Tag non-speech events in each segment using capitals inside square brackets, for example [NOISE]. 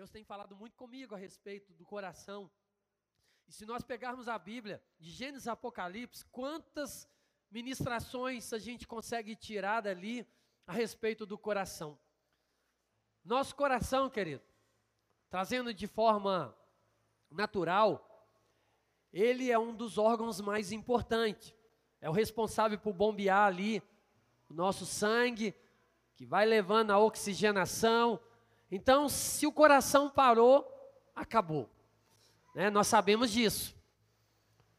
Deus tem falado muito comigo a respeito do coração. E se nós pegarmos a Bíblia, de Gênesis a Apocalipse, quantas ministrações a gente consegue tirar dali a respeito do coração? Nosso coração, querido, trazendo de forma natural, ele é um dos órgãos mais importantes. É o responsável por bombear ali o nosso sangue, que vai levando a oxigenação. Então, se o coração parou, acabou. Né? Nós sabemos disso.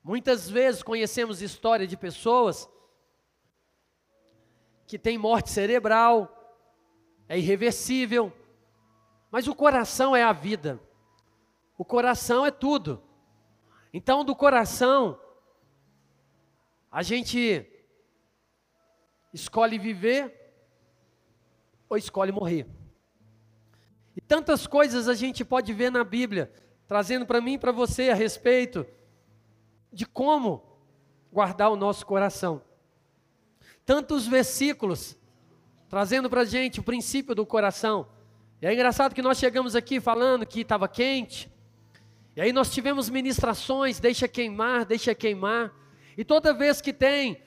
Muitas vezes conhecemos história de pessoas que têm morte cerebral, é irreversível, mas o coração é a vida. O coração é tudo. Então, do coração, a gente escolhe viver ou escolhe morrer. E tantas coisas a gente pode ver na Bíblia, trazendo para mim e para você a respeito de como guardar o nosso coração. Tantos versículos trazendo para a gente o princípio do coração. E é engraçado que nós chegamos aqui falando que estava quente, e aí nós tivemos ministrações, deixa queimar, deixa queimar. E toda vez que tem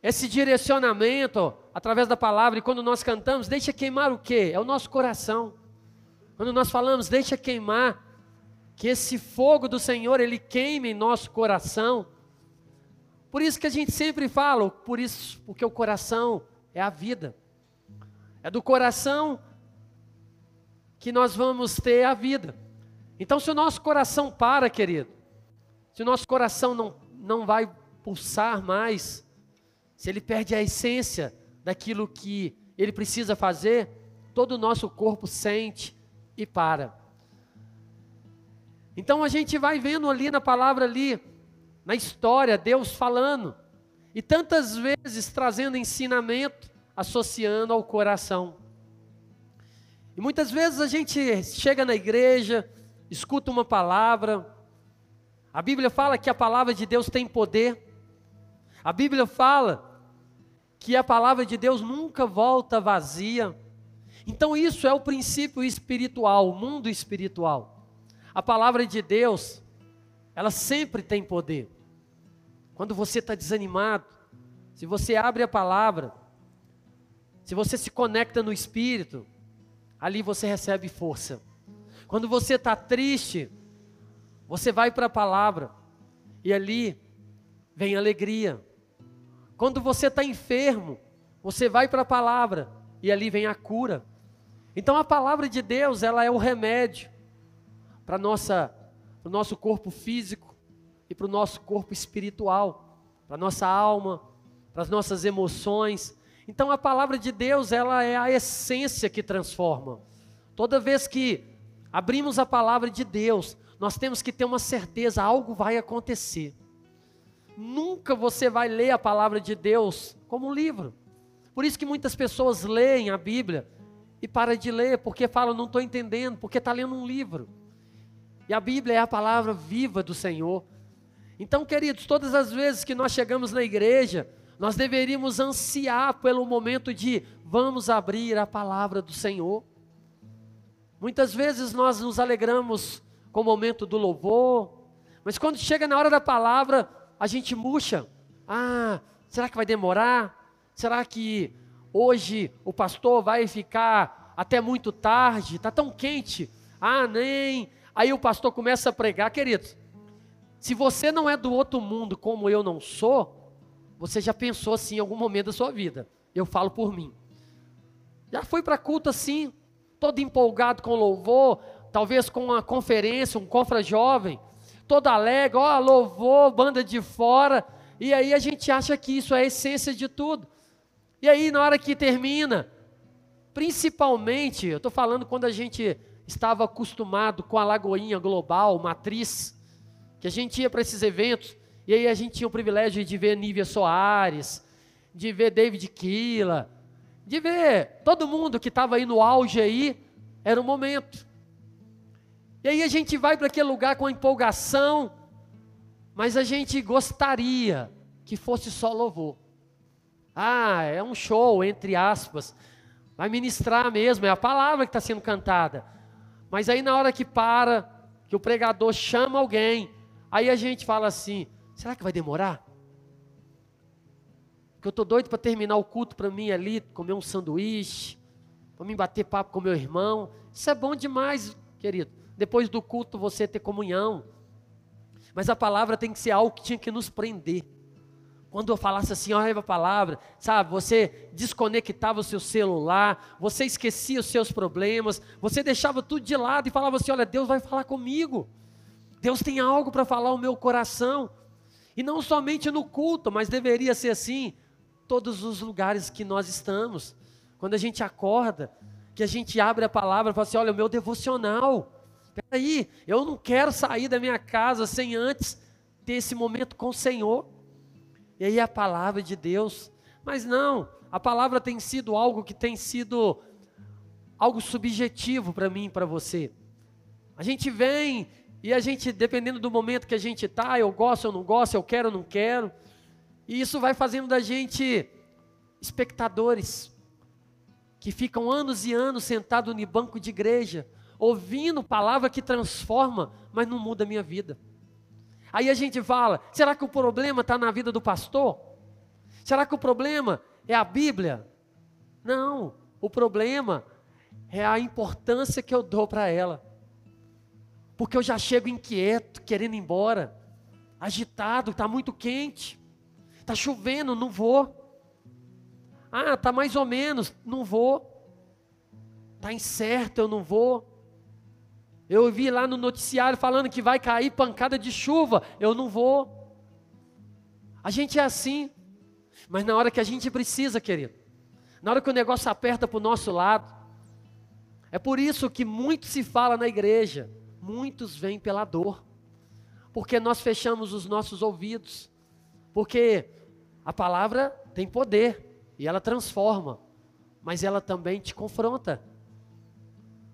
esse direcionamento através da palavra, e quando nós cantamos, deixa queimar o quê? É o nosso coração. Quando nós falamos, deixa queimar, que esse fogo do Senhor, ele queime em nosso coração. Por isso que a gente sempre fala, por isso, porque o coração é a vida. É do coração que nós vamos ter a vida. Então, se o nosso coração para, querido, se o nosso coração não, não vai pulsar mais, se ele perde a essência daquilo que ele precisa fazer, todo o nosso corpo sente e para. Então a gente vai vendo ali na palavra ali, na história, Deus falando, e tantas vezes trazendo ensinamento, associando ao coração. E muitas vezes a gente chega na igreja, escuta uma palavra. A Bíblia fala que a palavra de Deus tem poder. A Bíblia fala que a palavra de Deus nunca volta vazia. Então, isso é o princípio espiritual, o mundo espiritual. A palavra de Deus, ela sempre tem poder. Quando você está desanimado, se você abre a palavra, se você se conecta no espírito, ali você recebe força. Quando você está triste, você vai para a palavra e ali vem alegria. Quando você está enfermo, você vai para a palavra e ali vem a cura. Então a palavra de Deus, ela é o remédio para nossa o nosso corpo físico e para o nosso corpo espiritual, para nossa alma, para as nossas emoções. Então a palavra de Deus, ela é a essência que transforma. Toda vez que abrimos a palavra de Deus, nós temos que ter uma certeza, algo vai acontecer. Nunca você vai ler a palavra de Deus como um livro. Por isso que muitas pessoas leem a Bíblia e param de ler, porque falam, não estou entendendo, porque está lendo um livro. E a Bíblia é a palavra viva do Senhor. Então, queridos, todas as vezes que nós chegamos na igreja, nós deveríamos ansiar pelo momento de vamos abrir a palavra do Senhor. Muitas vezes nós nos alegramos com o momento do louvor, mas quando chega na hora da palavra, a gente murcha. Ah, será que vai demorar? Será que hoje o pastor vai ficar até muito tarde? Está tão quente. Ah, nem. Aí o pastor começa a pregar, querido. Se você não é do outro mundo como eu não sou, você já pensou assim em algum momento da sua vida. Eu falo por mim. Já fui para culto assim, todo empolgado com louvor, talvez com uma conferência, um confra jovem, todo alegre, ó, louvor, banda de fora, e aí a gente acha que isso é a essência de tudo. E aí, na hora que termina, principalmente, eu estou falando quando a gente estava acostumado com a Lagoinha Global, Matriz, que a gente ia para esses eventos, e aí a gente tinha o privilégio de ver Nívia Soares, de ver David Killa, de ver todo mundo que estava aí no auge aí, era o momento. E aí a gente vai para aquele lugar com empolgação, mas a gente gostaria que fosse só louvor. Ah, é um show, entre aspas. Vai ministrar mesmo, é a palavra que está sendo cantada. Mas aí na hora que para, que o pregador chama alguém, aí a gente fala assim: será que vai demorar? Porque eu estou doido para terminar o culto para mim ali, comer um sanduíche, para mim bater papo com meu irmão. Isso é bom demais, querido. Depois do culto você ter comunhão. Mas a palavra tem que ser algo que tinha que nos prender. Quando eu falasse assim, olha a palavra, sabe, você desconectava o seu celular, você esquecia os seus problemas, você deixava tudo de lado e falava assim: olha, Deus vai falar comigo. Deus tem algo para falar ao meu coração. E não somente no culto, mas deveria ser assim, todos os lugares que nós estamos. Quando a gente acorda, que a gente abre a palavra e fala assim: olha, o meu devocional. Peraí, eu não quero sair da minha casa sem antes ter esse momento com o Senhor. E aí a palavra de Deus. Mas não, a palavra tem sido algo que tem sido algo subjetivo para mim e para você. A gente vem e a gente, dependendo do momento que a gente está, eu gosto, eu não gosto, eu quero, eu não quero. E isso vai fazendo da gente espectadores que ficam anos e anos sentados no banco de igreja, ouvindo palavra que transforma, mas não muda a minha vida. Aí a gente fala: será que o problema está na vida do pastor? Será que o problema é a Bíblia? Não, o problema é a importância que eu dou para ela. Porque eu já chego inquieto, querendo ir embora, agitado, está muito quente, está chovendo, não vou. Ah, está mais ou menos, não vou. Está incerto, eu não vou. Eu vi lá no noticiário falando que vai cair pancada de chuva. Eu não vou. A gente é assim. Mas na hora que a gente precisa, querido, na hora que o negócio aperta para o nosso lado, é por isso que muito se fala na igreja, muitos vêm pela dor, porque nós fechamos os nossos ouvidos, porque a palavra tem poder e ela transforma, mas ela também te confronta.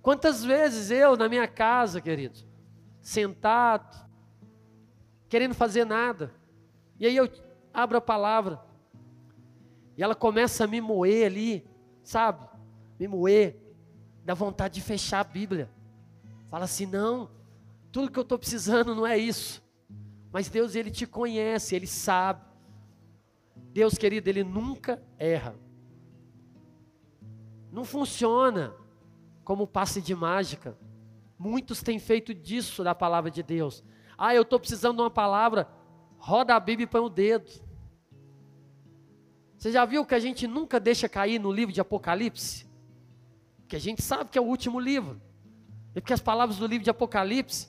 Quantas vezes eu na minha casa, querido, sentado, querendo fazer nada, e aí eu abro a palavra, e ela começa a me moer ali, sabe? Me moer, dá vontade de fechar a Bíblia. Fala assim: não, tudo que eu estou precisando não é isso. Mas Deus, Ele te conhece, Ele sabe. Deus, querido, Ele nunca erra. Não funciona como passe de mágica. Muitos têm feito disso da palavra de Deus. Ah, eu estou precisando de uma palavra, roda a Bíblia e põe o dedo. Você já viu que a gente nunca deixa cair no livro de Apocalipse? Que a gente sabe que é o último livro. É porque as palavras do livro de Apocalipse,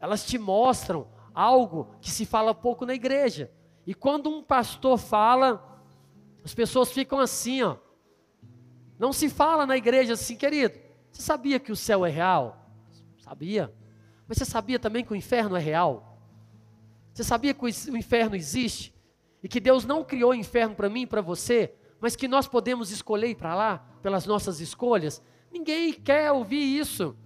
elas te mostram algo que se fala pouco na igreja. E quando um pastor fala, as pessoas ficam assim, ó. Não se fala na igreja assim, querido. Você sabia que o céu é real? Sabia. Mas você sabia também que o inferno é real? Você sabia que o inferno existe? E que Deus não criou o inferno para mim e para você, mas que nós podemos escolher ir para lá, pelas nossas escolhas? Ninguém quer ouvir isso.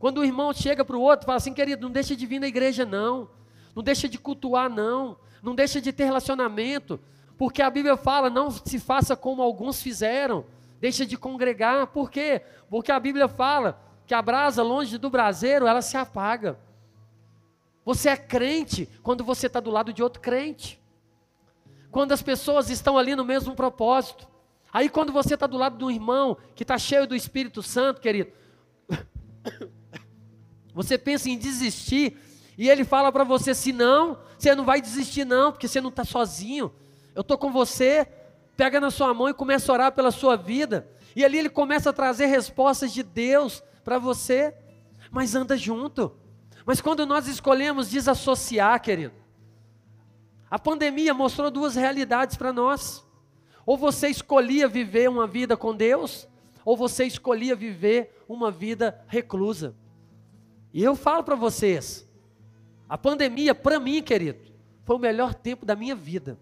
Quando o irmão chega para o outro e fala assim, querido, não deixa de vir na igreja, não. Não deixa de cultuar, não. Não deixa de ter relacionamento. Porque a Bíblia fala, não se faça como alguns fizeram deixa de congregar. Por quê? Porque a Bíblia fala que a brasa longe do braseiro, ela se apaga. Você é crente quando você está do lado de outro crente. Quando as pessoas estão ali no mesmo propósito. Aí quando você está do lado de um irmão que está cheio do Espírito Santo, querido, [COUGHS] você pensa em desistir e ele fala para você assim: não, você não vai desistir, não, porque você não está sozinho. Eu estou com você, pega na sua mão e começa a orar pela sua vida. E ali ele começa a trazer respostas de Deus para você, mas anda junto. Mas quando nós escolhemos desassociar, querido, a pandemia mostrou duas realidades para nós. Ou você escolhia viver uma vida com Deus, ou você escolhia viver uma vida reclusa. E eu falo para vocês, a pandemia, para mim, querido, foi o melhor tempo da minha vida.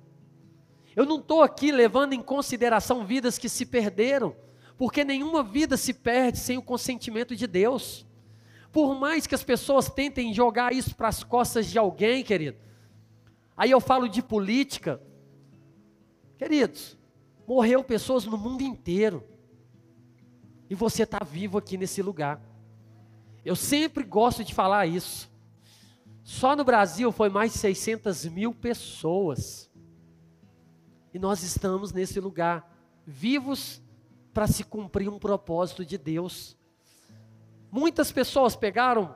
Eu não estou aqui levando em consideração vidas que se perderam, porque nenhuma vida se perde sem o consentimento de Deus. Por mais que as pessoas tentem jogar isso para as costas de alguém, querido. Aí eu falo de política. Queridos, morreu pessoas no mundo inteiro. E você está vivo aqui nesse lugar. Eu sempre gosto de falar isso. Só no Brasil foi mais de 600 mil pessoas. E nós estamos nesse lugar, vivos para se cumprir um propósito de Deus. Muitas pessoas pegaram,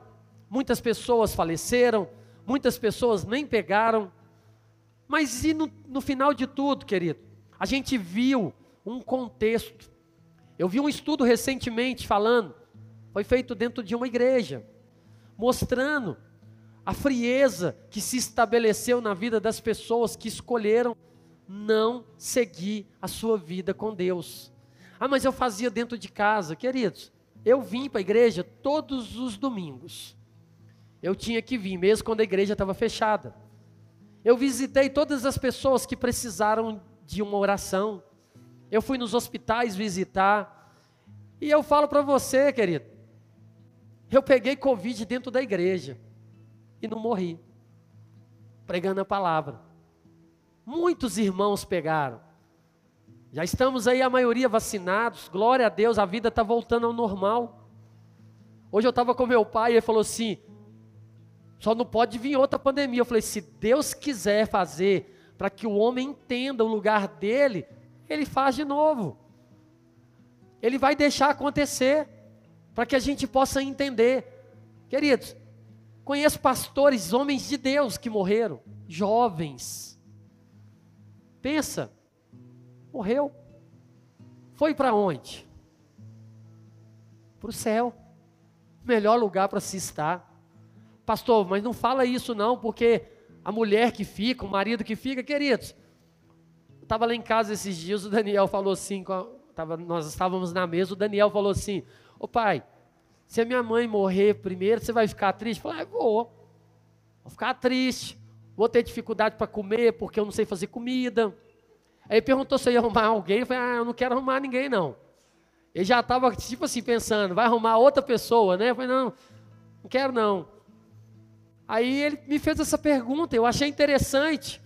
muitas pessoas faleceram, muitas pessoas nem pegaram. Mas e no, no final de tudo, querido? A gente viu um contexto. Eu vi um estudo recentemente falando, foi feito dentro de uma igreja, mostrando a frieza que se estabeleceu na vida das pessoas que escolheram não seguir a sua vida com Deus. Ah, mas eu fazia dentro de casa, queridos. Eu vim para a igreja todos os domingos. Eu tinha que vir, mesmo quando a igreja estava fechada. Eu visitei todas as pessoas que precisaram de uma oração. Eu fui nos hospitais visitar. E eu falo para você, querido, eu peguei Covid dentro da igreja e não morri, pregando a palavra. Muitos irmãos pegaram. Já estamos aí, a maioria vacinados, glória a Deus, a vida está voltando ao normal. Hoje eu estava com meu pai e ele falou assim: só não pode vir outra pandemia. Eu falei: se Deus quiser fazer para que o homem entenda o lugar dele, ele faz de novo. Ele vai deixar acontecer, para que a gente possa entender. Queridos, conheço pastores, homens de Deus que morreram, jovens. Pensa, morreu. Foi para onde? Para o céu. Melhor lugar para se estar. Pastor, mas não fala isso não, porque a mulher que fica, o marido que fica, queridos. Estava lá em casa esses dias, o Daniel falou assim, tava, nós estávamos na mesa, o Daniel falou assim, ô pai, se a minha mãe morrer primeiro, você vai ficar triste? Eu falei, ah, vou. Vou ficar triste, vou ter dificuldade para comer, porque eu não sei fazer comida. Aí perguntou se eu ia arrumar alguém, eu falei, ah, eu não quero arrumar ninguém não. Ele já estava, tipo assim, pensando, vai arrumar outra pessoa, né? Eu falei, não, não quero não. Aí ele me fez essa pergunta, eu achei interessante.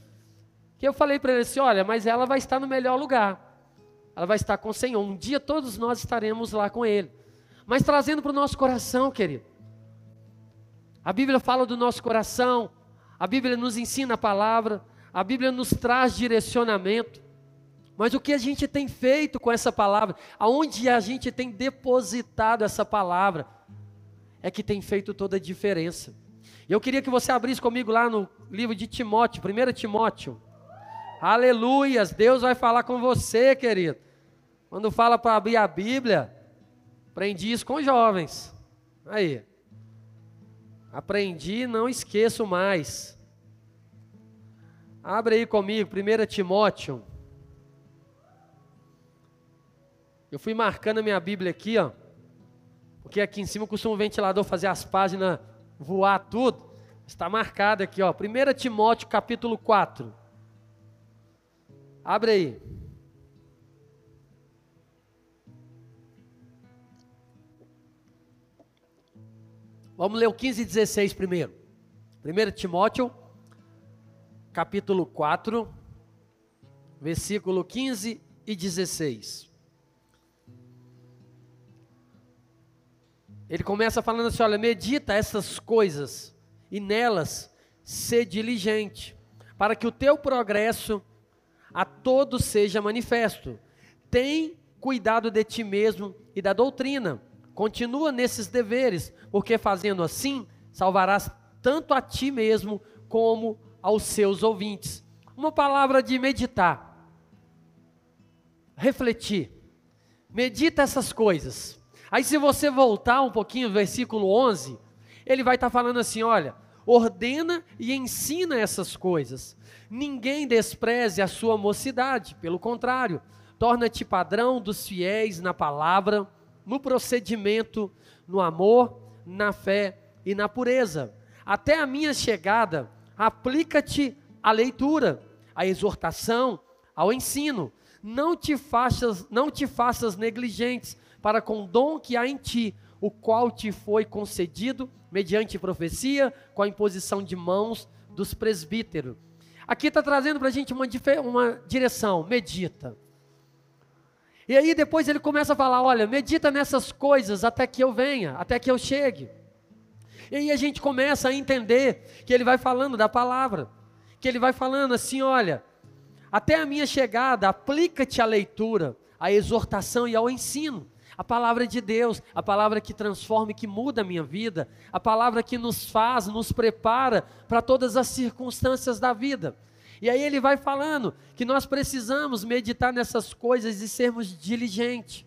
Que eu falei para ele assim, olha, mas ela vai estar no melhor lugar. Ela vai estar com o Senhor. Um dia todos nós estaremos lá com Ele. Mas trazendo para o nosso coração, querido. A Bíblia fala do nosso coração, a Bíblia nos ensina a palavra, a Bíblia nos traz direcionamento. Mas o que a gente tem feito com essa palavra, aonde a gente tem depositado essa palavra, é que tem feito toda a diferença. Eu queria que você abrisse comigo lá no livro de Timóteo, 1 Timóteo. Aleluias, Deus vai falar com você, querido. Quando fala para abrir a Bíblia, aprendi isso com jovens. Aí. Aprendi, não esqueço mais. Abre aí comigo, 1 Timóteo. Eu fui marcando a minha Bíblia aqui, ó. Porque aqui em cima costuma o ventilador fazer as páginas voar tudo. Está marcado aqui, ó. 1 Timóteo capítulo 4. Abre aí. Vamos ler o 15 e 16 primeiro. 1 Timóteo capítulo 4, versículo 15 e 16. Ele começa falando assim: olha, medita essas coisas e nelas ser diligente, para que o teu progresso a todos seja manifesto. Tem cuidado de ti mesmo e da doutrina. Continua nesses deveres, porque fazendo assim, salvarás tanto a ti mesmo como aos seus ouvintes. Uma palavra de meditar, refletir. Medita essas coisas. Aí se você voltar um pouquinho, versículo 11, ele vai estar tá falando assim, olha, ordena e ensina essas coisas. Ninguém despreze a sua mocidade, pelo contrário, torna-te padrão dos fiéis na palavra, no procedimento, no amor, na fé e na pureza. Até a minha chegada, aplica-te à leitura, à exortação, ao ensino. Não te faças, não te faças negligentes, para com o dom que há em ti, o qual te foi concedido mediante profecia, com a imposição de mãos dos presbíteros. Aqui está trazendo para a gente uma, uma direção, medita. E aí depois ele começa a falar: olha, medita nessas coisas até que eu venha, até que eu chegue. E aí a gente começa a entender que ele vai falando da palavra, que ele vai falando assim: olha, até a minha chegada, aplica-te à leitura, à exortação e ao ensino. A palavra de Deus, a palavra que transforma e que muda a minha vida, a palavra que nos faz, nos prepara para todas as circunstâncias da vida. E aí ele vai falando que nós precisamos meditar nessas coisas e sermos diligentes.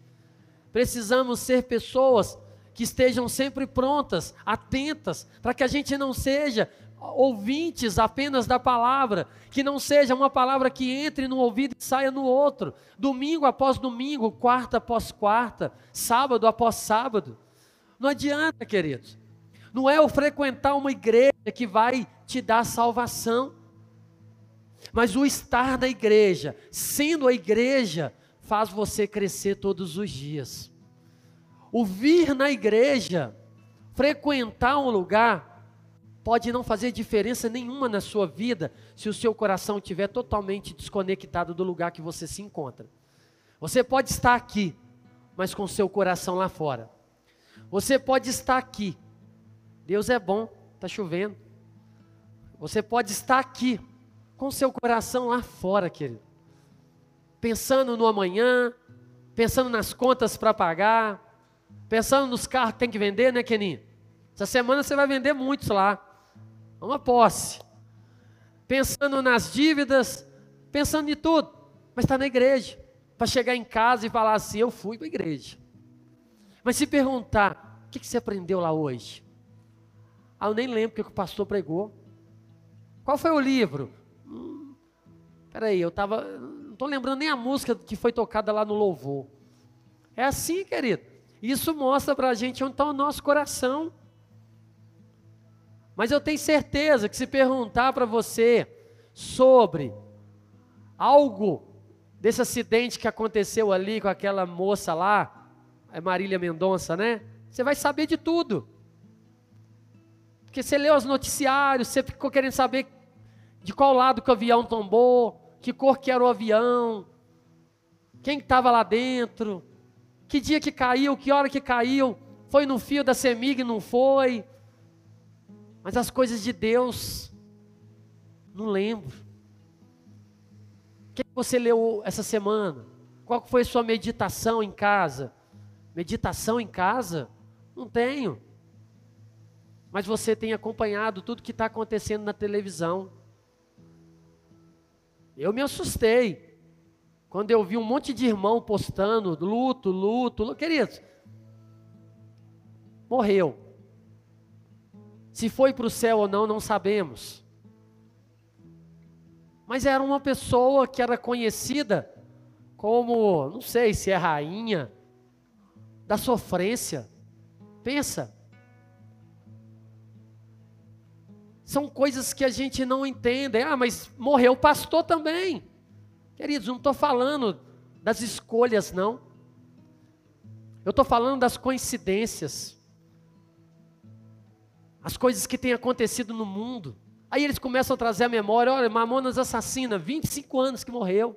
Precisamos ser pessoas que estejam sempre prontas, atentas, para que a gente não seja ouvintes apenas da palavra, que não seja uma palavra que entre no ouvido e saia no outro, domingo após domingo, quarta após quarta, sábado após sábado. Não adianta, queridos. Não é o frequentar uma igreja que vai te dar salvação, mas o estar na igreja, sendo a igreja, faz você crescer todos os dias. O vir na igreja, frequentar um lugar, pode não fazer diferença nenhuma na sua vida se o seu coração estiver totalmente desconectado do lugar que você se encontra. Você pode estar aqui, mas com seu coração lá fora. Você pode estar aqui. Deus é bom, está chovendo. Você pode estar aqui, com seu coração lá fora, querido. Pensando no amanhã, pensando nas contas para pagar, pensando nos carros que tem que vender, né, Keninho? Essa semana você vai vender muitos lá uma posse, pensando nas dívidas, pensando em tudo, mas está na igreja, para chegar em casa e falar assim: Eu fui para a igreja. Mas se perguntar, o que, que você aprendeu lá hoje? Ah, eu nem lembro o que o pastor pregou. Qual foi o livro? Peraí, eu estava. Não estou lembrando nem a música que foi tocada lá no louvor. É assim, querido. Isso mostra para a gente onde está o nosso coração. Mas eu tenho certeza que se perguntar para você sobre algo desse acidente que aconteceu ali com aquela moça lá, é Marília Mendonça, né? Você vai saber de tudo. Porque você leu os noticiários, você ficou querendo saber de qual lado que o avião tombou, que cor que era o avião, quem estava lá dentro, que dia que caiu, que hora que caiu, foi no fio da semig, não foi, mas as coisas de Deus, não lembro. O que você leu essa semana? Qual foi a sua meditação em casa? Meditação em casa? Não tenho. Mas você tem acompanhado tudo que está acontecendo na televisão. Eu me assustei. Quando eu vi um monte de irmão postando luto, luto, luto. Queridos, morreu. Se foi para o céu ou não, não sabemos. Mas era uma pessoa que era conhecida como, não sei se é rainha da sofrência. Pensa. São coisas que a gente não entende. Ah, mas morreu o pastor também. Queridos, não estou falando das escolhas, não. Eu estou falando das coincidências as coisas que têm acontecido no mundo. Aí eles começam a trazer a memória: olha, Mamonas assassina, 25 anos que morreu.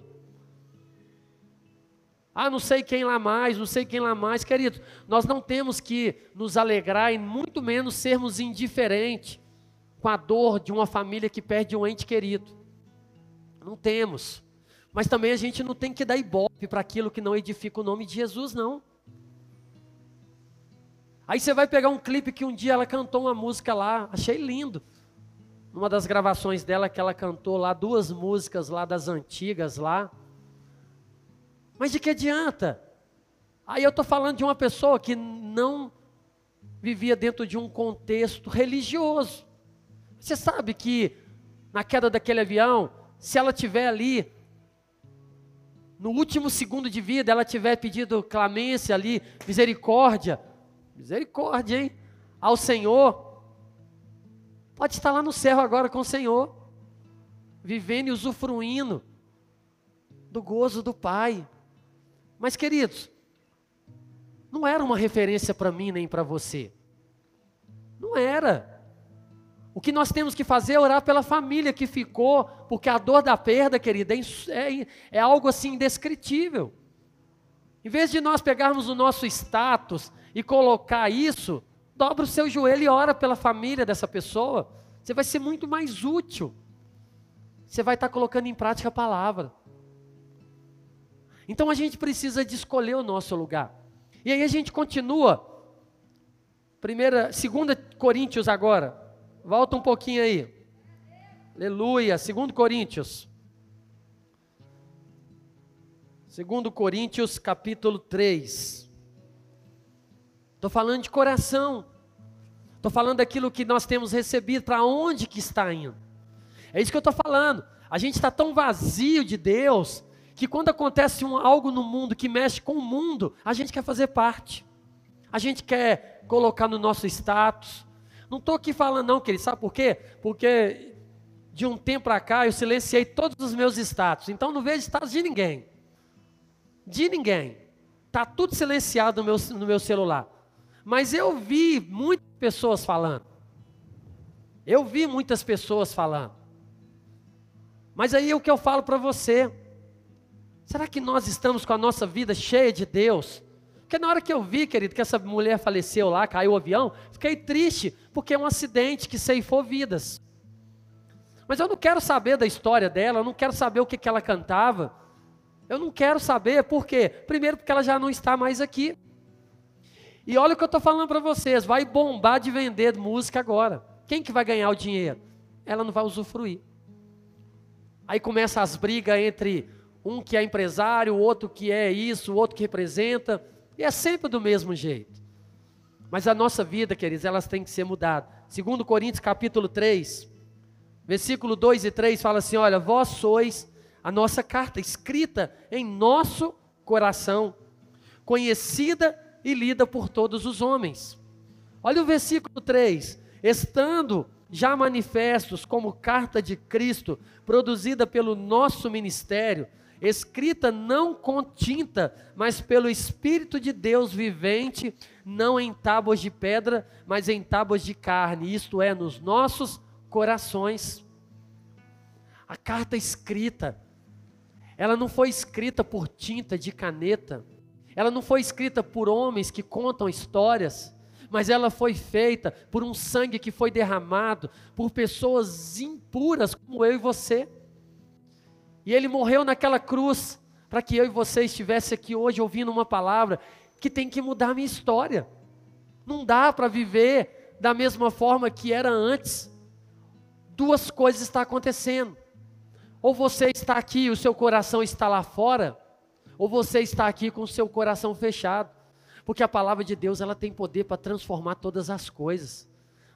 Ah, não sei quem lá mais, não sei quem lá mais. Queridos, nós não temos que nos alegrar e muito menos sermos indiferentes com a dor de uma família que perde um ente querido. Não temos. Mas também a gente não tem que dar ibope para aquilo que não edifica o nome de Jesus, não. Aí você vai pegar um clipe que um dia ela cantou uma música lá, achei lindo. Numa das gravações dela que ela cantou lá duas músicas lá das antigas lá. Mas de que adianta? Aí eu estou falando de uma pessoa que não vivia dentro de um contexto religioso. Você sabe que na queda daquele avião, se ela tiver ali no último segundo de vida, ela tiver pedido clemência ali, misericórdia, Misericórdia, hein? Ao Senhor. Pode estar lá no céu agora com o Senhor, vivendo e usufruindo do gozo do Pai. Mas, queridos, não era uma referência para mim nem para você. Não era. O que nós temos que fazer é orar pela família que ficou, porque a dor da perda, querida, é, é, é algo assim indescritível. Em vez de nós pegarmos o nosso status e colocar isso dobra o seu joelho e ora pela família dessa pessoa. Você vai ser muito mais útil. Você vai estar colocando em prática a palavra. Então a gente precisa de escolher o nosso lugar. E aí a gente continua. Primeira, segunda Coríntios agora. Volta um pouquinho aí. Aleluia. Segundo Coríntios. Segundo Coríntios, capítulo 3. Estou falando de coração. Estou falando daquilo que nós temos recebido, para onde que está indo. É isso que eu estou falando. A gente está tão vazio de Deus que quando acontece um, algo no mundo que mexe com o mundo, a gente quer fazer parte. A gente quer colocar no nosso status. Não estou aqui falando não, querido, sabe por quê? Porque de um tempo para cá eu silenciei todos os meus status. Então não vejo status de ninguém. De ninguém. Está tudo silenciado no meu, no meu celular. Mas eu vi muitas pessoas falando. Eu vi muitas pessoas falando. Mas aí é o que eu falo para você. Será que nós estamos com a nossa vida cheia de Deus? Porque na hora que eu vi, querido, que essa mulher faleceu lá, caiu o avião, fiquei triste, porque é um acidente que ceifou vidas. Mas eu não quero saber da história dela, eu não quero saber o que, que ela cantava. Eu não quero saber, por quê? Primeiro, porque ela já não está mais aqui. E olha o que eu estou falando para vocês: vai bombar de vender música agora. Quem que vai ganhar o dinheiro? Ela não vai usufruir. Aí começa as brigas entre um que é empresário, o outro que é isso, o outro que representa, e é sempre do mesmo jeito. Mas a nossa vida, queridos, elas têm que ser mudadas. Segundo Coríntios capítulo 3, versículo 2 e 3 fala assim: "Olha, vós sois a nossa carta escrita em nosso coração, conhecida e lida por todos os homens." Olha o versículo 3: "Estando já manifestos como carta de Cristo, produzida pelo nosso ministério, escrita não com tinta, mas pelo Espírito de Deus vivente, não em tábuas de pedra, mas em tábuas de carne, isto é, nos nossos corações. A carta escrita, ela não foi escrita por tinta de caneta, ela não foi escrita por homens que contam histórias, mas ela foi feita por um sangue que foi derramado por pessoas impuras como eu e você. E ele morreu naquela cruz para que eu e você estivesse aqui hoje ouvindo uma palavra que tem que mudar a minha história. Não dá para viver da mesma forma que era antes. Duas coisas estão acontecendo. Ou você está aqui e o seu coração está lá fora, ou você está aqui com o seu coração fechado. Porque a palavra de Deus, ela tem poder para transformar todas as coisas.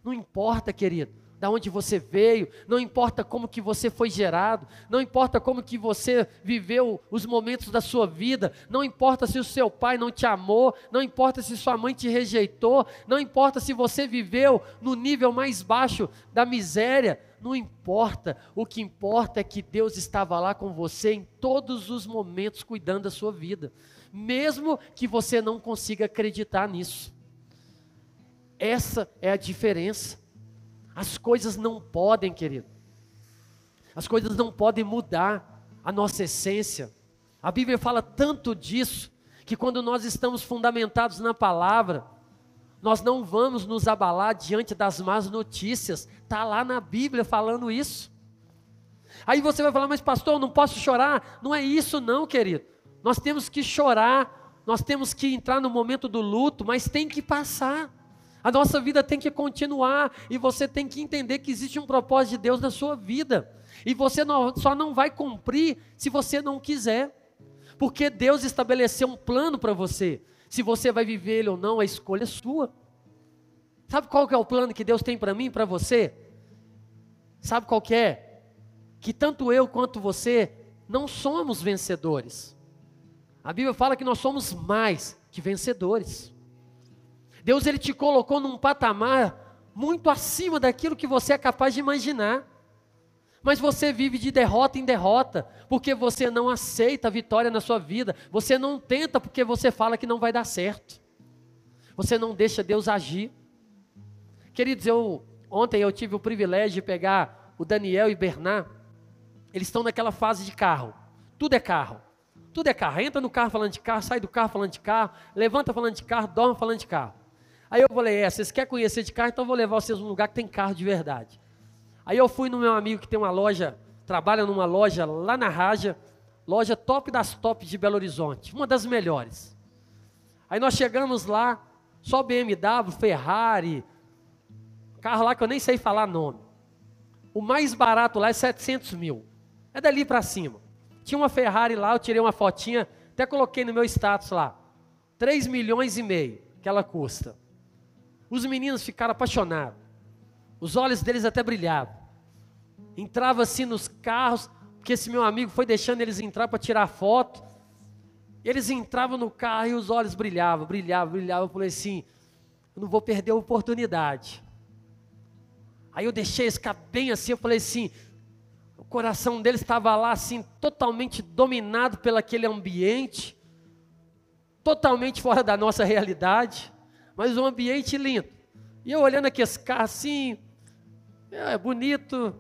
Não importa, querido da onde você veio, não importa como que você foi gerado, não importa como que você viveu os momentos da sua vida, não importa se o seu pai não te amou, não importa se sua mãe te rejeitou, não importa se você viveu no nível mais baixo da miséria, não importa, o que importa é que Deus estava lá com você em todos os momentos cuidando da sua vida, mesmo que você não consiga acreditar nisso. Essa é a diferença. As coisas não podem, querido. As coisas não podem mudar a nossa essência. A Bíblia fala tanto disso, que quando nós estamos fundamentados na palavra, nós não vamos nos abalar diante das más notícias. Está lá na Bíblia falando isso. Aí você vai falar, mas pastor, eu não posso chorar. Não é isso, não, querido. Nós temos que chorar, nós temos que entrar no momento do luto, mas tem que passar. A nossa vida tem que continuar e você tem que entender que existe um propósito de Deus na sua vida. E você não, só não vai cumprir se você não quiser. Porque Deus estabeleceu um plano para você. Se você vai viver ele ou não, a escolha é sua. Sabe qual que é o plano que Deus tem para mim e para você? Sabe qual que é? Que tanto eu quanto você não somos vencedores. A Bíblia fala que nós somos mais que vencedores. Deus ele te colocou num patamar muito acima daquilo que você é capaz de imaginar. Mas você vive de derrota em derrota, porque você não aceita a vitória na sua vida. Você não tenta porque você fala que não vai dar certo. Você não deixa Deus agir. Queridos, eu ontem eu tive o privilégio de pegar o Daniel e Bernard. Eles estão naquela fase de carro. Tudo é carro. Tudo é carro. Entra no carro falando de carro, sai do carro falando de carro, levanta falando de carro, dorme falando de carro. Aí eu falei, é, vocês querem conhecer de carro, então eu vou levar vocês num lugar que tem carro de verdade. Aí eu fui no meu amigo que tem uma loja, trabalha numa loja lá na Raja, loja top das tops de Belo Horizonte, uma das melhores. Aí nós chegamos lá, só BMW, Ferrari, carro lá que eu nem sei falar nome. O mais barato lá é 700 mil. É dali para cima. Tinha uma Ferrari lá, eu tirei uma fotinha, até coloquei no meu status lá. 3 milhões e meio que ela custa. Os meninos ficaram apaixonados. Os olhos deles até brilhavam. Entrava assim nos carros, porque esse meu amigo foi deixando eles entrar para tirar foto. Eles entravam no carro e os olhos brilhavam, brilhavam, brilhavam. Eu falei assim: eu não vou perder a oportunidade. Aí eu deixei esse ficar bem assim, eu falei assim, o coração deles estava lá assim, totalmente dominado pelo aquele ambiente, totalmente fora da nossa realidade, mas um ambiente lindo. E eu olhando aqui esse carro assim, é bonito,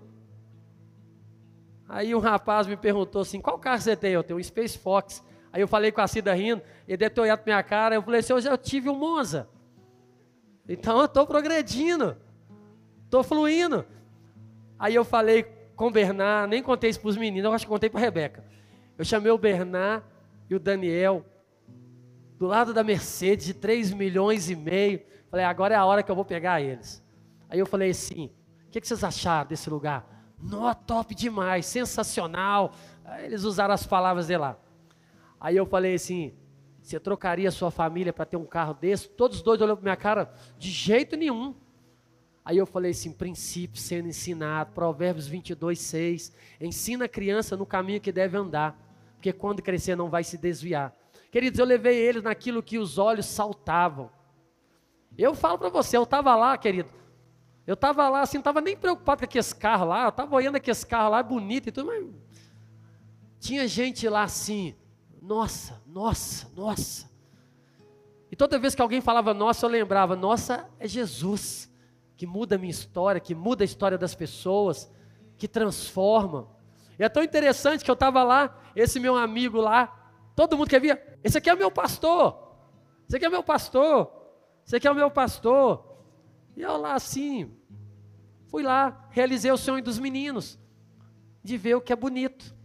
Aí um rapaz me perguntou assim: qual carro você tem? Eu tenho um Space Fox. Aí eu falei com a Cida rindo, ele deve ter olhado minha cara. Eu falei assim: eu já tive um Monza. Então eu estou progredindo, estou fluindo. Aí eu falei com o Bernard, nem contei isso para os meninos, eu acho que contei para a Rebeca. Eu chamei o Bernard e o Daniel do lado da Mercedes de 3 milhões e meio. Falei, agora é a hora que eu vou pegar eles. Aí eu falei assim: o que, que vocês acharam desse lugar? Nó, top demais, sensacional. Aí eles usaram as palavras de lá. Aí eu falei assim: você trocaria sua família para ter um carro desse? Todos os dois olhando para minha cara, de jeito nenhum. Aí eu falei assim: princípio sendo ensinado, Provérbios 22, 6. Ensina a criança no caminho que deve andar, porque quando crescer não vai se desviar. Queridos, eu levei eles naquilo que os olhos saltavam. Eu falo para você, eu estava lá, querido, eu estava lá assim, não estava nem preocupado com aqueles carros lá, eu estava olhando aqueles carros lá, bonito e tudo, mas tinha gente lá assim, nossa, nossa, nossa. E toda vez que alguém falava nossa, eu lembrava, nossa, é Jesus, que muda a minha história, que muda a história das pessoas, que transforma. E é tão interessante que eu estava lá, esse meu amigo lá, todo mundo que via, esse aqui é o meu pastor, esse aqui é o meu pastor, esse aqui é o meu pastor. E eu lá assim, Fui lá, realizei o sonho dos meninos, de ver o que é bonito.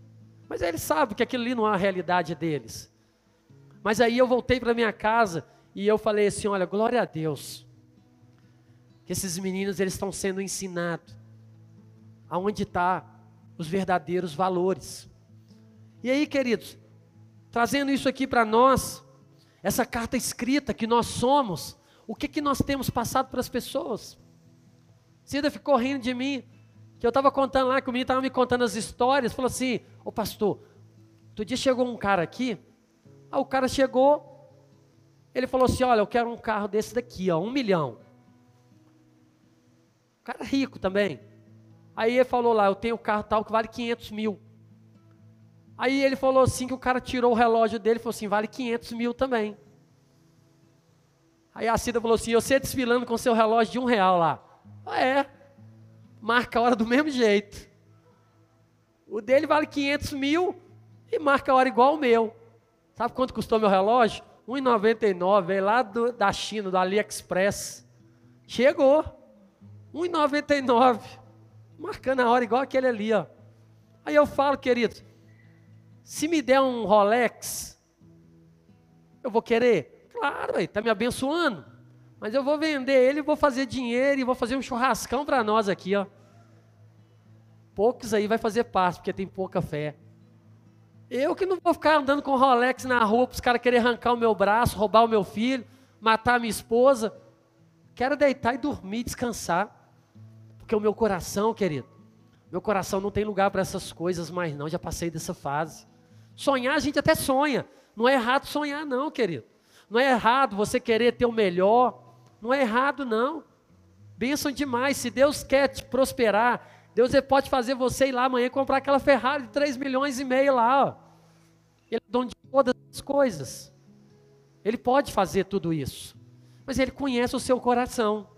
Mas eles sabem que aquilo ali não é a realidade deles. Mas aí eu voltei para minha casa e eu falei assim: olha, glória a Deus, que esses meninos eles estão sendo ensinados aonde está os verdadeiros valores. E aí, queridos, trazendo isso aqui para nós, essa carta escrita que nós somos, o que, que nós temos passado para as pessoas? Cida ficou rindo de mim, que eu estava contando lá, que o menino estava me contando as histórias, falou assim, ô pastor, outro dia chegou um cara aqui, aí o cara chegou, ele falou assim, olha, eu quero um carro desse daqui, ó, um milhão. O cara rico também. Aí ele falou lá, eu tenho um carro tal que vale 500 mil. Aí ele falou assim que o cara tirou o relógio dele e falou assim, vale 500 mil também. Aí a Cida falou assim, você desfilando com seu relógio de um real lá. Ah, é. Marca a hora do mesmo jeito. O dele vale 500 mil e marca a hora igual o meu. Sabe quanto custou meu relógio? 1,99, veio lá do, da China, do AliExpress. Chegou. 1,99. Marcando a hora igual aquele ali, ó. Aí eu falo, querido, se me der um Rolex, eu vou querer? Claro, está me abençoando. Mas eu vou vender ele, vou fazer dinheiro e vou fazer um churrascão para nós aqui, ó. Poucos aí vai fazer parte, porque tem pouca fé. Eu que não vou ficar andando com Rolex na rua para os caras quererem arrancar o meu braço, roubar o meu filho, matar a minha esposa. Quero deitar e dormir, descansar. Porque o meu coração, querido, meu coração não tem lugar para essas coisas mais não, já passei dessa fase. Sonhar a gente até sonha. Não é errado sonhar não, querido. Não é errado você querer ter o melhor. Não é errado, não. Bênção demais. Se Deus quer te prosperar, Deus pode fazer você ir lá amanhã comprar aquela Ferrari de 3 milhões e meio lá. Ó. Ele é dono de todas as coisas. Ele pode fazer tudo isso. Mas ele conhece o seu coração.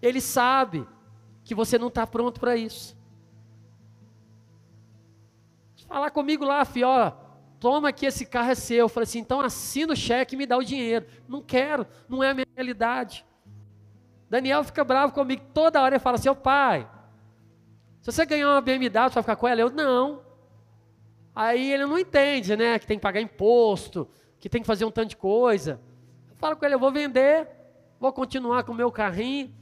Ele sabe que você não está pronto para isso. Falar comigo lá, fio, ó, toma aqui, esse carro é seu. Eu falei assim, então assina o cheque e me dá o dinheiro. Não quero, não é a minha realidade. Daniel fica bravo comigo toda hora e fala assim, ô pai, se você ganhar uma BMW, você vai ficar com ela? Eu, não. Aí ele não entende, né, que tem que pagar imposto, que tem que fazer um tanto de coisa. Eu falo com ele, eu vou vender, vou continuar com o meu carrinho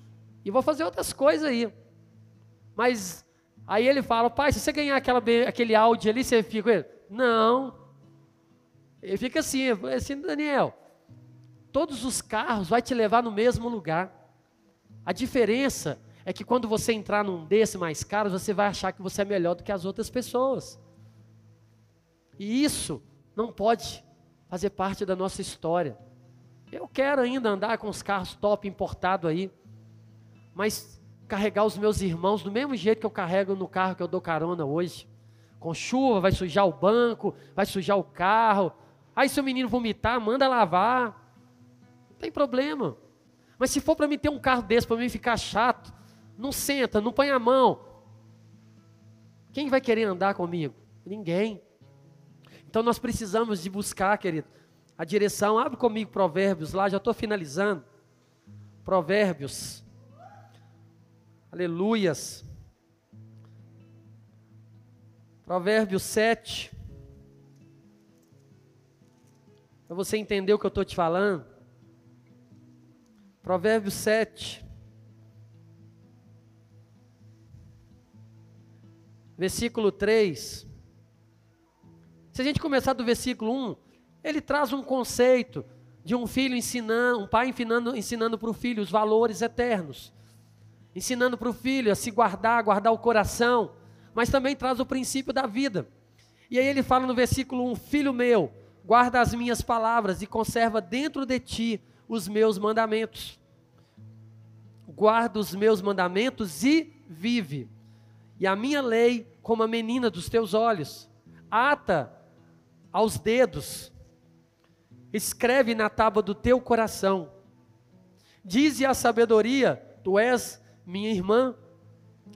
e vou fazer outras coisas aí. Mas aí ele fala, pai, se você ganhar aquela, aquele Audi ali, você fica com ele? Não. Ele fica assim, assim, Daniel, todos os carros vai te levar no mesmo lugar. A diferença é que quando você entrar num desse mais caro, você vai achar que você é melhor do que as outras pessoas. E isso não pode fazer parte da nossa história. Eu quero ainda andar com os carros top importado aí, mas carregar os meus irmãos do mesmo jeito que eu carrego no carro que eu dou carona hoje. Com chuva, vai sujar o banco, vai sujar o carro. Aí se o menino vomitar, manda lavar. Não tem problema. Mas se for para mim ter um carro desse, para mim ficar chato, não senta, não põe a mão. Quem vai querer andar comigo? Ninguém. Então nós precisamos de buscar, querido, a direção. Abre comigo Provérbios lá, já estou finalizando. Provérbios. Aleluias. Provérbios 7. Para você entender o que eu estou te falando. Provérbios 7. Versículo 3. Se a gente começar do versículo 1, ele traz um conceito de um filho ensinando, um pai ensinando, ensinando para o filho os valores eternos, ensinando para o filho a se guardar, guardar o coração, mas também traz o princípio da vida. E aí ele fala no versículo 1: Filho meu, guarda as minhas palavras e conserva dentro de ti os meus mandamentos. Guarda os meus mandamentos e vive. E a minha lei como a menina dos teus olhos. Ata aos dedos. Escreve na tábua do teu coração. Dize à sabedoria: Tu és minha irmã.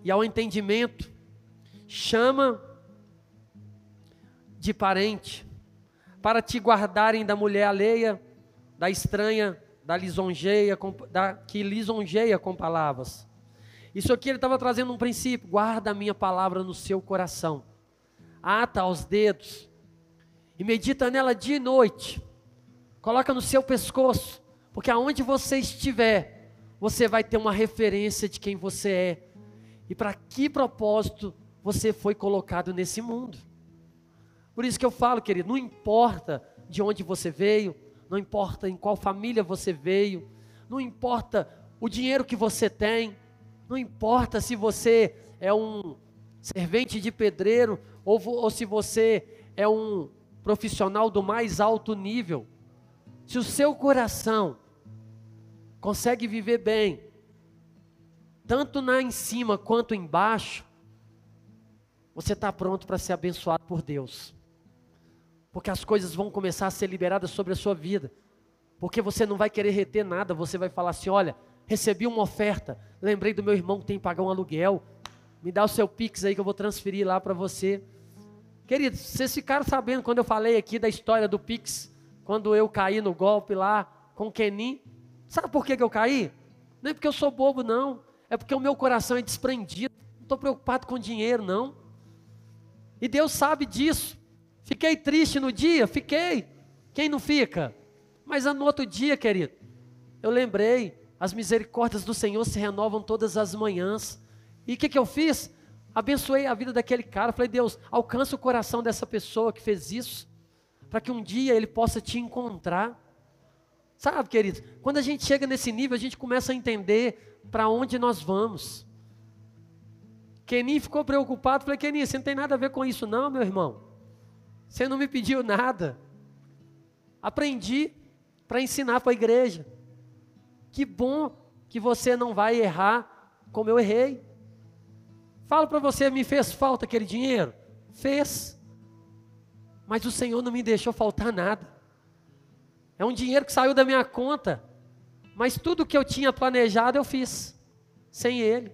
E ao entendimento, chama de parente para te guardarem da mulher alheia, da estranha, da lisonjeia, da, que lisonjeia com palavras. Isso aqui ele estava trazendo um princípio: guarda a minha palavra no seu coração, ata aos dedos, e medita nela dia e noite. Coloca no seu pescoço, porque aonde você estiver, você vai ter uma referência de quem você é e para que propósito você foi colocado nesse mundo. Por isso que eu falo, querido, não importa de onde você veio, não importa em qual família você veio, não importa o dinheiro que você tem, não importa se você é um servente de pedreiro ou, ou se você é um profissional do mais alto nível. Se o seu coração consegue viver bem, tanto na em cima quanto embaixo, você está pronto para ser abençoado por Deus porque as coisas vão começar a ser liberadas sobre a sua vida. Porque você não vai querer reter nada, você vai falar assim: olha, recebi uma oferta, lembrei do meu irmão que tem que pagar um aluguel, me dá o seu Pix aí que eu vou transferir lá para você. Queridos, vocês ficaram sabendo quando eu falei aqui da história do Pix, quando eu caí no golpe lá com o Kenin? Sabe por que, que eu caí? Não é porque eu sou bobo, não. É porque o meu coração é desprendido. Não estou preocupado com dinheiro, não. E Deus sabe disso. Fiquei triste no dia? Fiquei. Quem não fica? Mas no outro dia, querido, eu lembrei, as misericórdias do Senhor se renovam todas as manhãs. E o que, que eu fiz? Abençoei a vida daquele cara. Falei, Deus, alcança o coração dessa pessoa que fez isso, para que um dia ele possa te encontrar. Sabe, querido, quando a gente chega nesse nível, a gente começa a entender para onde nós vamos. Kenin ficou preocupado. Falei, Kenin, você não tem nada a ver com isso, não, meu irmão. Você não me pediu nada. Aprendi para ensinar para a igreja. Que bom que você não vai errar como eu errei. Falo para você, me fez falta aquele dinheiro? Fez. Mas o Senhor não me deixou faltar nada. É um dinheiro que saiu da minha conta. Mas tudo que eu tinha planejado eu fiz. Sem Ele.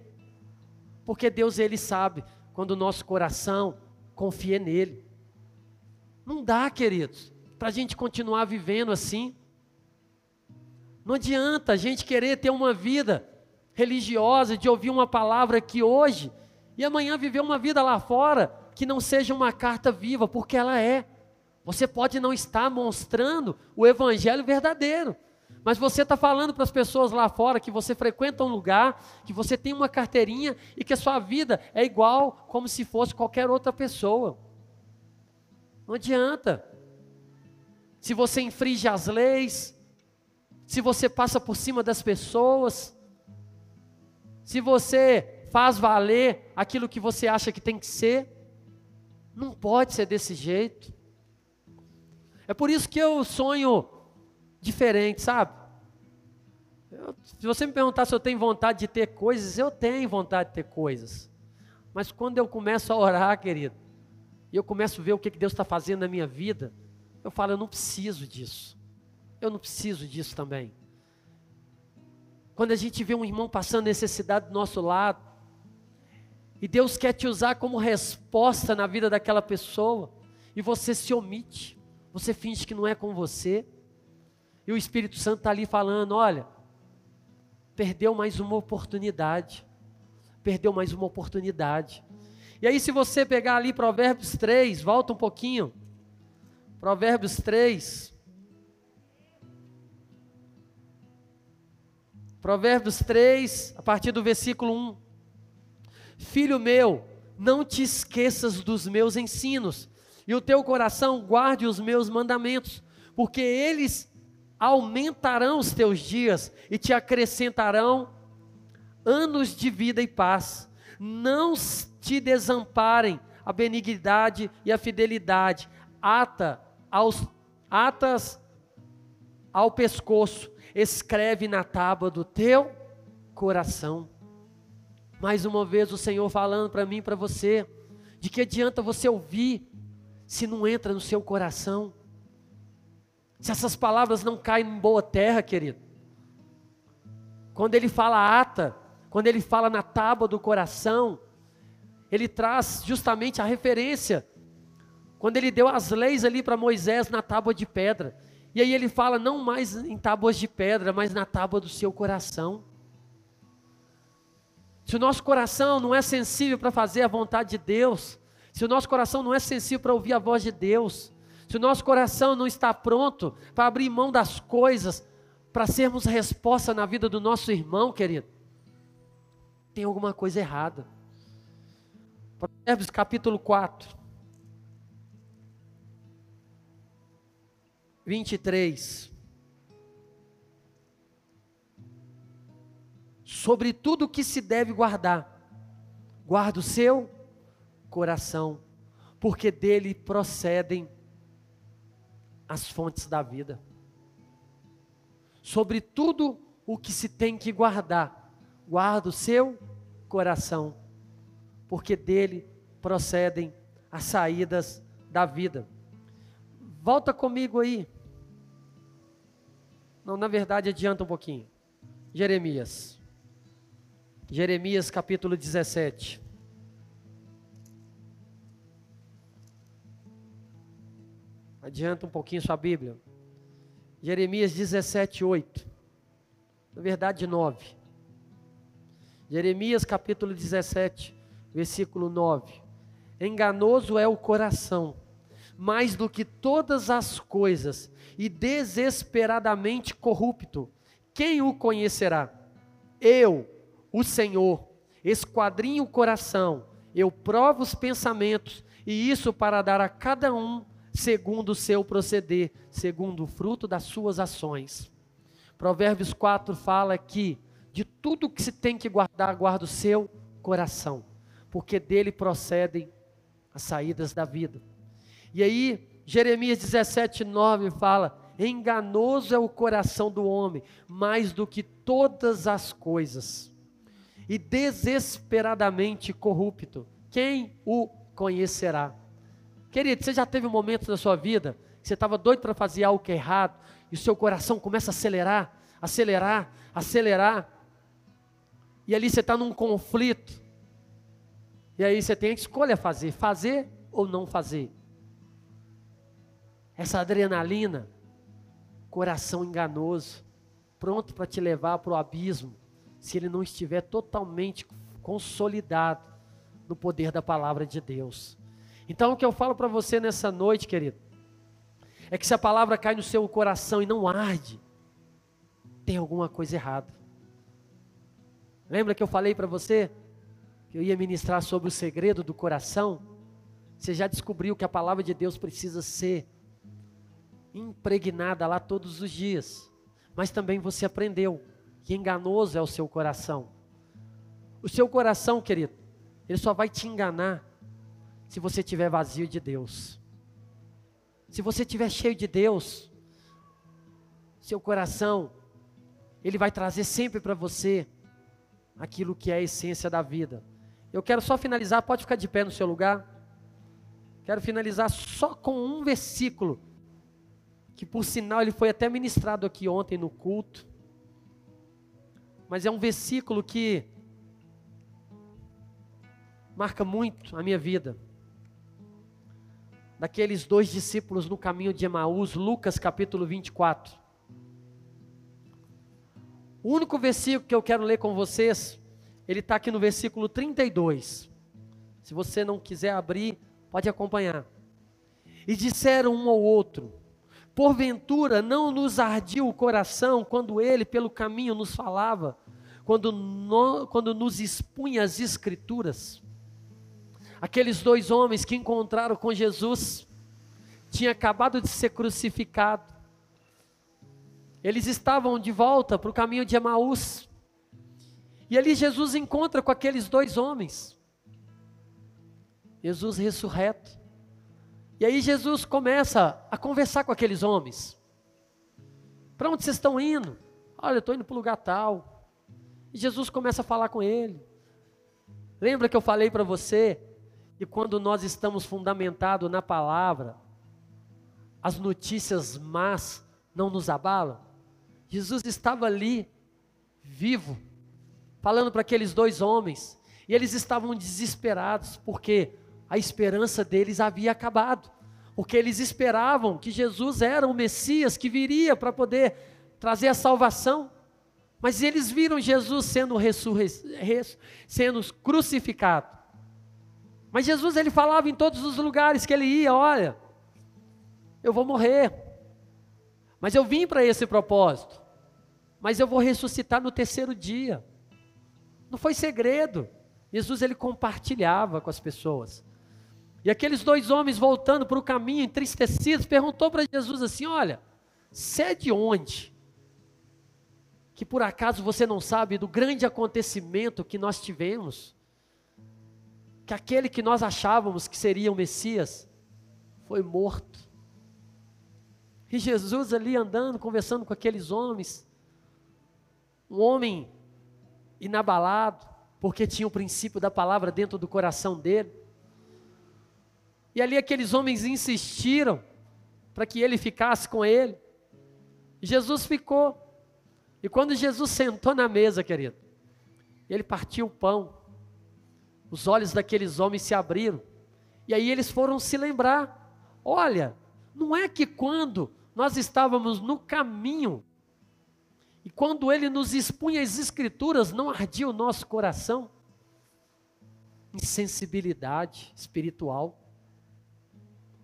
Porque Deus, Ele sabe quando o nosso coração confia nele. Não dá, queridos, para a gente continuar vivendo assim. Não adianta a gente querer ter uma vida religiosa, de ouvir uma palavra aqui hoje e amanhã viver uma vida lá fora que não seja uma carta viva, porque ela é. Você pode não estar mostrando o evangelho verdadeiro, mas você está falando para as pessoas lá fora que você frequenta um lugar, que você tem uma carteirinha e que a sua vida é igual como se fosse qualquer outra pessoa. Não adianta. Se você infringe as leis, se você passa por cima das pessoas, se você faz valer aquilo que você acha que tem que ser, não pode ser desse jeito. É por isso que eu sonho diferente, sabe? Eu, se você me perguntar se eu tenho vontade de ter coisas, eu tenho vontade de ter coisas. Mas quando eu começo a orar, querido, e eu começo a ver o que Deus está fazendo na minha vida, eu falo, eu não preciso disso. Eu não preciso disso também. Quando a gente vê um irmão passando necessidade do nosso lado, e Deus quer te usar como resposta na vida daquela pessoa, e você se omite, você finge que não é com você, e o Espírito Santo está ali falando: olha, perdeu mais uma oportunidade, perdeu mais uma oportunidade. E aí, se você pegar ali Provérbios 3, volta um pouquinho, Provérbios 3, Provérbios 3, a partir do versículo 1. Filho meu, não te esqueças dos meus ensinos, e o teu coração guarde os meus mandamentos, porque eles aumentarão os teus dias e te acrescentarão anos de vida e paz. Não te desamparem a benignidade e a fidelidade, ata aos atas ao pescoço, escreve na tábua do teu coração. Mais uma vez o Senhor falando para mim para você, de que adianta você ouvir se não entra no seu coração? Se essas palavras não caem em boa terra, querido. Quando ele fala ata, quando ele fala na tábua do coração, ele traz justamente a referência. Quando ele deu as leis ali para Moisés na tábua de pedra. E aí ele fala não mais em tábuas de pedra, mas na tábua do seu coração. Se o nosso coração não é sensível para fazer a vontade de Deus, se o nosso coração não é sensível para ouvir a voz de Deus, se o nosso coração não está pronto para abrir mão das coisas, para sermos resposta na vida do nosso irmão, querido, tem alguma coisa errada. Provérbios capítulo 4, 23. sobre tudo o que se deve guardar. Guarda o seu coração, porque dele procedem as fontes da vida. Sobre tudo o que se tem que guardar, guarda o seu coração, porque dele procedem as saídas da vida. Volta comigo aí. Não, na verdade, adianta um pouquinho. Jeremias. Jeremias capítulo 17. Adianta um pouquinho sua Bíblia. Jeremias 17, 8. Na verdade, 9. Jeremias capítulo 17, versículo 9. Enganoso é o coração, mais do que todas as coisas, e desesperadamente corrupto. Quem o conhecerá? Eu, o Senhor, esquadrinho o coração, eu provo os pensamentos, e isso para dar a cada um segundo o seu proceder, segundo o fruto das suas ações. Provérbios 4 fala que de tudo que se tem que guardar, guarda o seu coração, porque dele procedem as saídas da vida. E aí, Jeremias 17, 9 fala: enganoso é o coração do homem, mais do que todas as coisas e desesperadamente corrupto. Quem o conhecerá? Querido, você já teve um momento na sua vida que você estava doido para fazer algo que é errado e o seu coração começa a acelerar, acelerar, acelerar. E ali você está num conflito. E aí você tem a escolha fazer, fazer ou não fazer. essa adrenalina, coração enganoso, pronto para te levar para o abismo, se ele não estiver totalmente consolidado no poder da palavra de Deus. Então, o que eu falo para você nessa noite, querido, é que se a palavra cai no seu coração e não arde, tem alguma coisa errada. Lembra que eu falei para você que eu ia ministrar sobre o segredo do coração? Você já descobriu que a palavra de Deus precisa ser impregnada lá todos os dias. Mas também você aprendeu que enganoso é o seu coração. O seu coração, querido, ele só vai te enganar se você estiver vazio de Deus. Se você estiver cheio de Deus, seu coração, ele vai trazer sempre para você aquilo que é a essência da vida. Eu quero só finalizar, pode ficar de pé no seu lugar. Quero finalizar só com um versículo, que por sinal ele foi até ministrado aqui ontem no culto. Mas é um versículo que marca muito a minha vida. Daqueles dois discípulos no caminho de Emaús, Lucas capítulo 24. O único versículo que eu quero ler com vocês, ele está aqui no versículo 32. Se você não quiser abrir, pode acompanhar. E disseram um ao outro: Porventura não nos ardia o coração quando ele pelo caminho nos falava, quando, no, quando nos expunha as Escrituras? Aqueles dois homens que encontraram com Jesus, tinha acabado de ser crucificado. Eles estavam de volta para o caminho de Emaús. E ali Jesus encontra com aqueles dois homens. Jesus ressurreto. E aí Jesus começa a conversar com aqueles homens. Para onde vocês estão indo? Olha, eu estou indo para o lugar tal. E Jesus começa a falar com ele. Lembra que eu falei para você e quando nós estamos fundamentados na palavra, as notícias más não nos abalam? Jesus estava ali, vivo, falando para aqueles dois homens, e eles estavam desesperados, porque a esperança deles havia acabado, porque eles esperavam que Jesus era o Messias que viria para poder trazer a salvação, mas eles viram Jesus sendo, sendo crucificado, mas Jesus ele falava em todos os lugares que ele ia, olha, eu vou morrer. Mas eu vim para esse propósito. Mas eu vou ressuscitar no terceiro dia. Não foi segredo. Jesus ele compartilhava com as pessoas. E aqueles dois homens voltando para o caminho entristecidos, perguntou para Jesus assim: "Olha, você é de onde? Que por acaso você não sabe do grande acontecimento que nós tivemos?" Que aquele que nós achávamos que seria o Messias foi morto. E Jesus ali andando, conversando com aqueles homens, um homem inabalado, porque tinha o princípio da palavra dentro do coração dele. E ali aqueles homens insistiram para que ele ficasse com ele. Jesus ficou. E quando Jesus sentou na mesa, querido, ele partiu o pão os olhos daqueles homens se abriram. E aí eles foram se lembrar: olha, não é que quando nós estávamos no caminho, e quando ele nos expunha as escrituras, não ardia o nosso coração? Insensibilidade espiritual.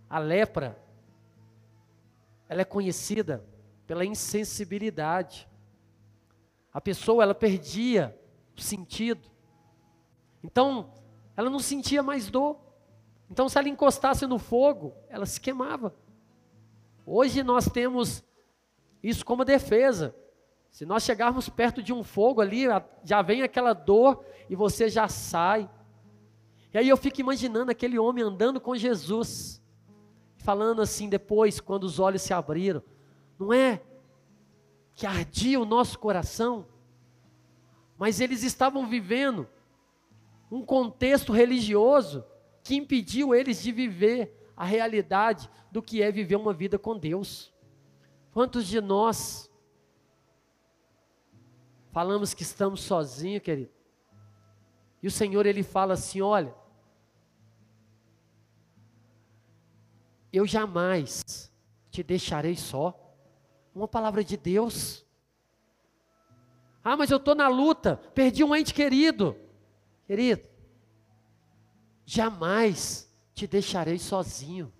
A lepra, ela é conhecida pela insensibilidade. A pessoa, ela perdia o sentido. Então, ela não sentia mais dor. Então, se ela encostasse no fogo, ela se queimava. Hoje nós temos isso como defesa. Se nós chegarmos perto de um fogo ali, já vem aquela dor e você já sai. E aí eu fico imaginando aquele homem andando com Jesus, falando assim depois, quando os olhos se abriram: não é que ardia o nosso coração, mas eles estavam vivendo um contexto religioso que impediu eles de viver a realidade do que é viver uma vida com Deus. Quantos de nós falamos que estamos sozinhos, querido? E o Senhor ele fala assim: olha, eu jamais te deixarei só. Uma palavra de Deus. Ah, mas eu estou na luta, perdi um ente querido. Querido, jamais te deixarei sozinho.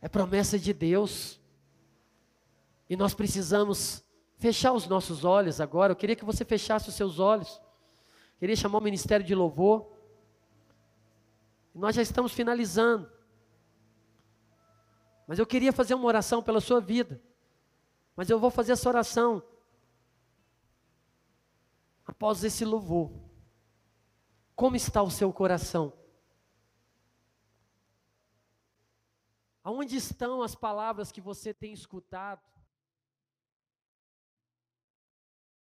É promessa de Deus. E nós precisamos fechar os nossos olhos agora. Eu queria que você fechasse os seus olhos. Queria chamar o ministério de louvor. Nós já estamos finalizando. Mas eu queria fazer uma oração pela sua vida. Mas eu vou fazer essa oração após esse louvor. Como está o seu coração? Aonde estão as palavras que você tem escutado?